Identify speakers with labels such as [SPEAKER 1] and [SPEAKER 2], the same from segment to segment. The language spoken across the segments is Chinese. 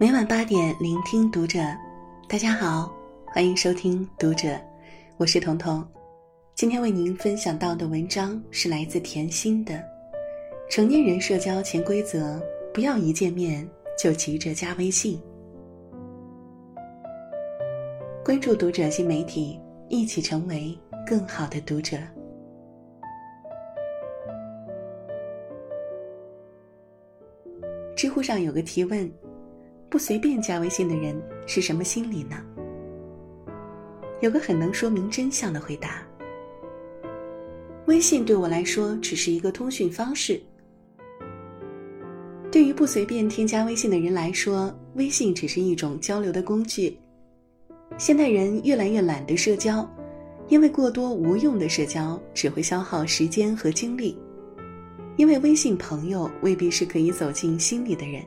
[SPEAKER 1] 每晚八点，聆听读者。大家好，欢迎收听读者，我是彤彤。今天为您分享到的文章是来自甜心的《成年人社交潜规则》，不要一见面就急着加微信。关注读者新媒体，一起成为更好的读者。知乎上有个提问：不随便加微信的人是什么心理呢？有个很能说明真相的回答：微信对我来说只是一个通讯方式。对于不随便添加微信的人来说，微信只是一种交流的工具。现代人越来越懒得社交，因为过多无用的社交只会消耗时间和精力。因为微信朋友未必是可以走进心里的人。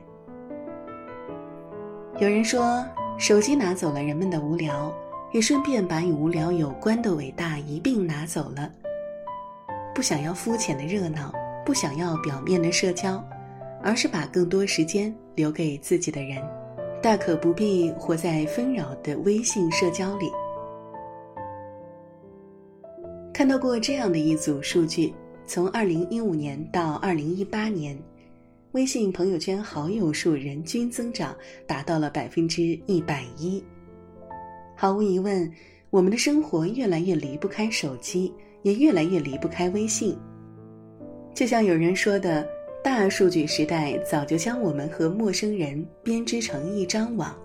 [SPEAKER 1] 有人说，手机拿走了人们的无聊，也顺便把与无聊有关的伟大一并拿走了。不想要肤浅的热闹，不想要表面的社交，而是把更多时间留给自己的人，大可不必活在纷扰的微信社交里。看到过这样的一组数据。从二零一五年到二零一八年，微信朋友圈好友数人均增长达到了百分之一百一。毫无疑问，我们的生活越来越离不开手机，也越来越离不开微信。就像有人说的，大数据时代早就将我们和陌生人编织成一张网，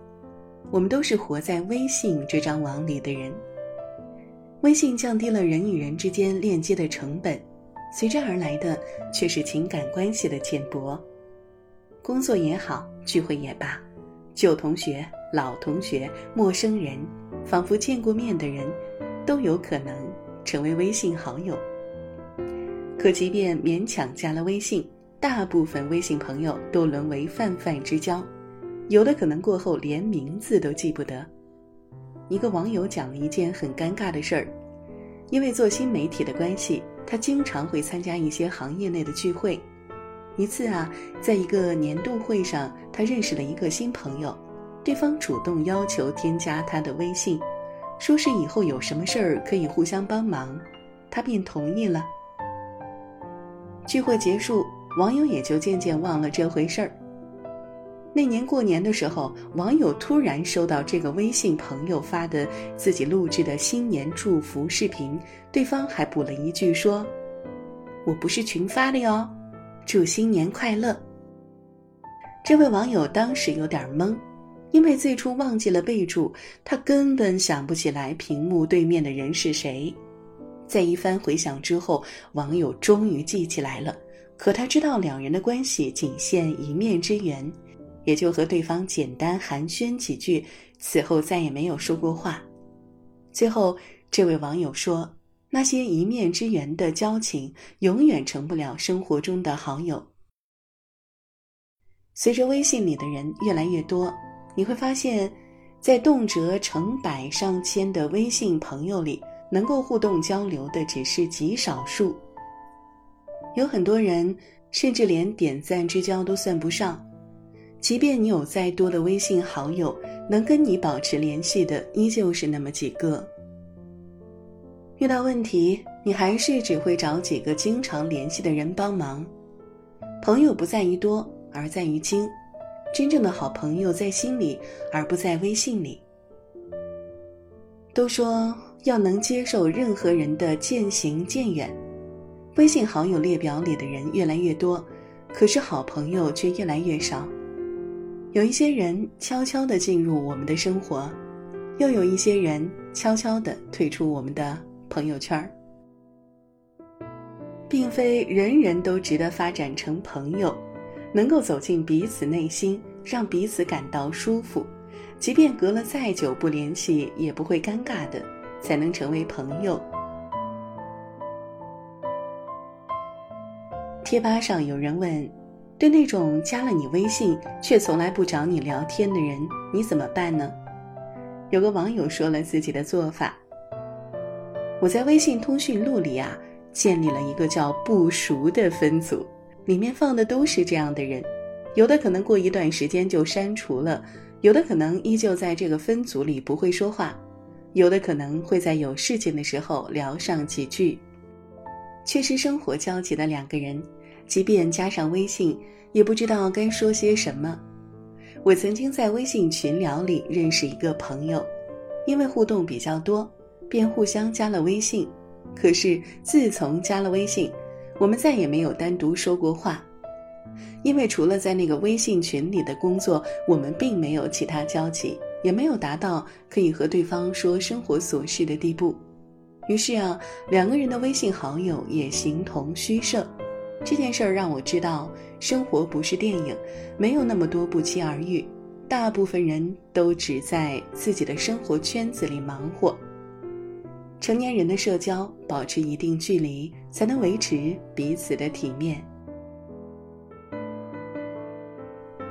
[SPEAKER 1] 我们都是活在微信这张网里的人。微信降低了人与人之间链接的成本。随之而来的却是情感关系的浅薄，工作也好，聚会也罢，旧同学、老同学、陌生人，仿佛见过面的人，都有可能成为微信好友。可即便勉强加了微信，大部分微信朋友都沦为泛泛之交，有的可能过后连名字都记不得。一个网友讲了一件很尴尬的事儿，因为做新媒体的关系。他经常会参加一些行业内的聚会。一次啊，在一个年度会上，他认识了一个新朋友，对方主动要求添加他的微信，说是以后有什么事儿可以互相帮忙，他便同意了。聚会结束，网友也就渐渐忘了这回事儿。那年过年的时候，网友突然收到这个微信朋友发的自己录制的新年祝福视频，对方还补了一句说：“我不是群发的哟，祝新年快乐。”这位网友当时有点懵，因为最初忘记了备注，他根本想不起来屏幕对面的人是谁。在一番回想之后，网友终于记起来了，可他知道两人的关系仅限一面之缘。也就和对方简单寒暄几句，此后再也没有说过话。最后，这位网友说：“那些一面之缘的交情，永远成不了生活中的好友。”随着微信里的人越来越多，你会发现，在动辄成百上千的微信朋友里，能够互动交流的只是极少数。有很多人甚至连点赞之交都算不上。即便你有再多的微信好友，能跟你保持联系的依旧是那么几个。遇到问题，你还是只会找几个经常联系的人帮忙。朋友不在于多，而在于精。真正的好朋友在心里，而不在微信里。都说要能接受任何人的渐行渐远，微信好友列表里的人越来越多，可是好朋友却越来越少。有一些人悄悄地进入我们的生活，又有一些人悄悄地退出我们的朋友圈儿。并非人人都值得发展成朋友，能够走进彼此内心，让彼此感到舒服，即便隔了再久不联系也不会尴尬的，才能成为朋友。贴吧上有人问。对那种加了你微信却从来不找你聊天的人，你怎么办呢？有个网友说了自己的做法：我在微信通讯录里啊，建立了一个叫“不熟”的分组，里面放的都是这样的人，有的可能过一段时间就删除了，有的可能依旧在这个分组里不会说话，有的可能会在有事情的时候聊上几句。缺失生活交集的两个人，即便加上微信，也不知道该说些什么。我曾经在微信群聊里认识一个朋友，因为互动比较多，便互相加了微信。可是自从加了微信，我们再也没有单独说过话，因为除了在那个微信群里的工作，我们并没有其他交集，也没有达到可以和对方说生活琐事的地步。于是啊，两个人的微信好友也形同虚设。这件事儿让我知道，生活不是电影，没有那么多不期而遇，大部分人都只在自己的生活圈子里忙活。成年人的社交保持一定距离，才能维持彼此的体面。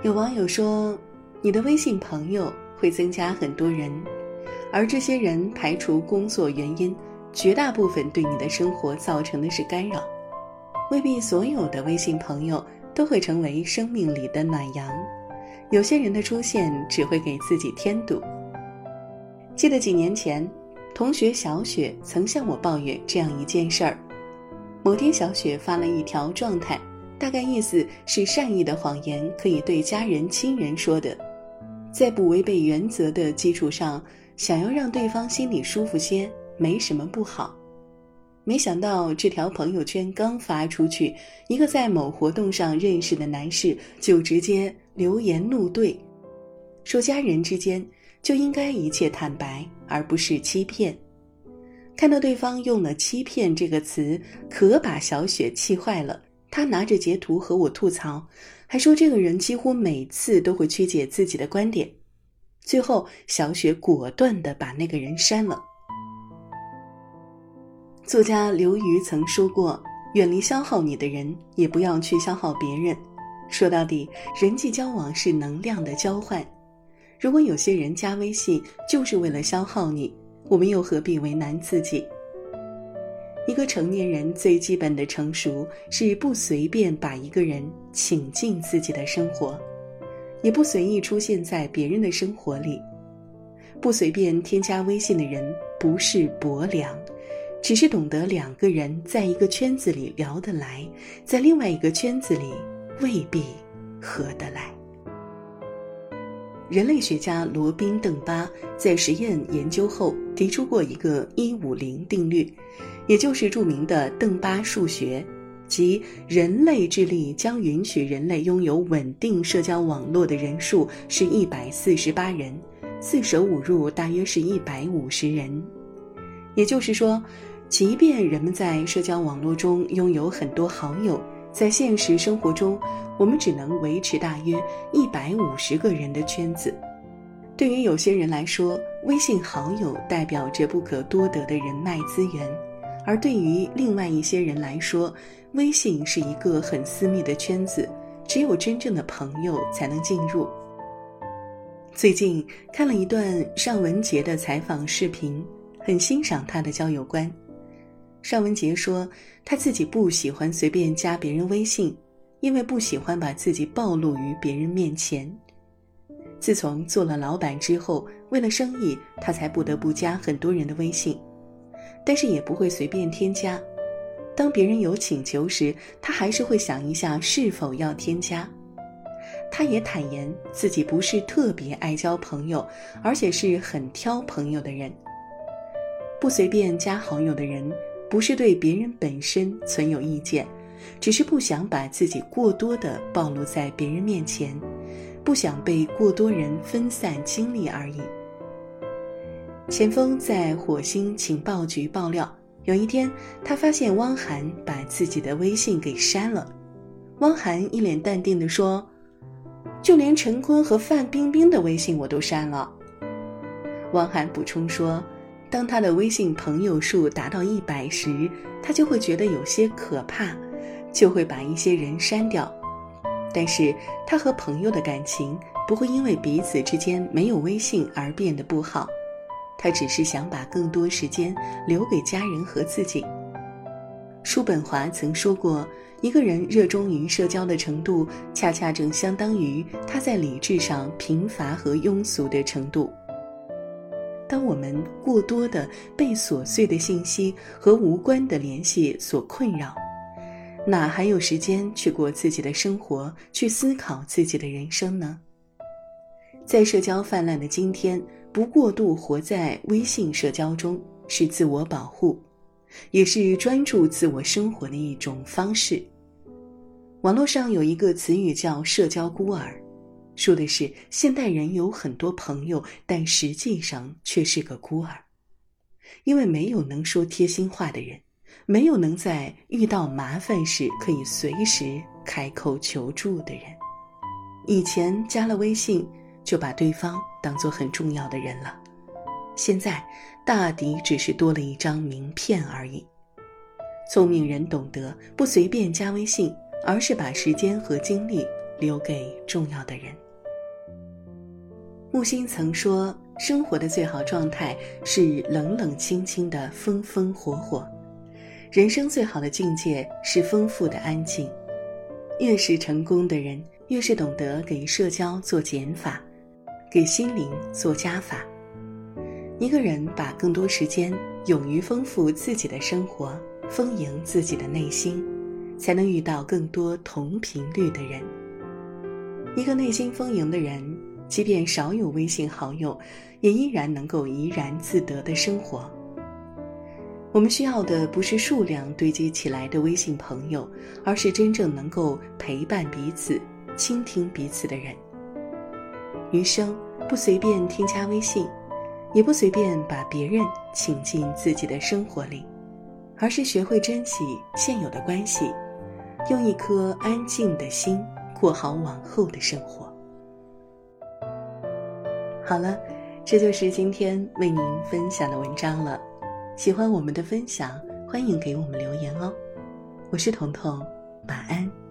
[SPEAKER 1] 有网友说，你的微信朋友会增加很多人，而这些人排除工作原因，绝大部分对你的生活造成的是干扰。未必所有的微信朋友都会成为生命里的暖阳，有些人的出现只会给自己添堵。记得几年前。同学小雪曾向我抱怨这样一件事儿：某天，小雪发了一条状态，大概意思是善意的谎言可以对家人亲人说的，在不违背原则的基础上，想要让对方心里舒服些，没什么不好。没想到这条朋友圈刚发出去，一个在某活动上认识的男士就直接留言怒怼，说家人之间。就应该一切坦白，而不是欺骗。看到对方用了“欺骗”这个词，可把小雪气坏了。她拿着截图和我吐槽，还说这个人几乎每次都会曲解自己的观点。最后，小雪果断的把那个人删了。作家刘瑜曾说过：“远离消耗你的人，也不要去消耗别人。说到底，人际交往是能量的交换。”如果有些人加微信就是为了消耗你，我们又何必为难自己？一个成年人最基本的成熟是不随便把一个人请进自己的生活，也不随意出现在别人的生活里。不随便添加微信的人不是薄凉，只是懂得两个人在一个圈子里聊得来，在另外一个圈子里未必合得来。人类学家罗宾·邓巴在实验研究后提出过一个一五零定律，也就是著名的邓巴数学，即人类智力将允许人类拥有稳定社交网络的人数是一百四十八人，四舍五入大约是一百五十人。也就是说，即便人们在社交网络中拥有很多好友，在现实生活中。我们只能维持大约一百五十个人的圈子。对于有些人来说，微信好友代表着不可多得的人脉资源；而对于另外一些人来说，微信是一个很私密的圈子，只有真正的朋友才能进入。最近看了一段尚雯婕的采访视频，很欣赏她的交友观。尚雯婕说，她自己不喜欢随便加别人微信。因为不喜欢把自己暴露于别人面前，自从做了老板之后，为了生意，他才不得不加很多人的微信，但是也不会随便添加。当别人有请求时，他还是会想一下是否要添加。他也坦言自己不是特别爱交朋友，而且是很挑朋友的人。不随便加好友的人，不是对别人本身存有意见。只是不想把自己过多的暴露在别人面前，不想被过多人分散精力而已。钱枫在火星情报局爆料，有一天他发现汪涵把自己的微信给删了。汪涵一脸淡定地说：“就连陈坤和范冰冰的微信我都删了。”汪涵补充说：“当他的微信朋友数达到一百时，他就会觉得有些可怕。”就会把一些人删掉，但是他和朋友的感情不会因为彼此之间没有微信而变得不好，他只是想把更多时间留给家人和自己。叔本华曾说过：“一个人热衷于社交的程度，恰恰正相当于他在理智上贫乏和庸俗的程度。当我们过多的被琐碎的信息和无关的联系所困扰，哪还有时间去过自己的生活，去思考自己的人生呢？在社交泛滥的今天，不过度活在微信社交中，是自我保护。也是专注自我生活的一种方式。网络上有一个词语叫“社交孤儿”，说的是现代人有很多朋友，但实际上却是个孤儿，因为没有能说贴心话的人，没有能在遇到麻烦时可以随时开口求助的人。以前加了微信，就把对方当做很重要的人了。现在，大抵只是多了一张名片而已。聪明人懂得不随便加微信，而是把时间和精力留给重要的人。木心曾说：“生活的最好状态是冷冷清清的风风火火，人生最好的境界是丰富的安静。”越是成功的人，越是懂得给社交做减法，给心灵做加法。一个人把更多时间勇于丰富自己的生活，丰盈自己的内心，才能遇到更多同频率的人。一个内心丰盈的人，即便少有微信好友，也依然能够怡然自得的生活。我们需要的不是数量堆积起来的微信朋友，而是真正能够陪伴彼此、倾听彼此的人。余生不随便添加微信。也不随便把别人请进自己的生活里，而是学会珍惜现有的关系，用一颗安静的心过好往后的生活。好了，这就是今天为您分享的文章了。喜欢我们的分享，欢迎给我们留言哦。我是彤彤，晚安。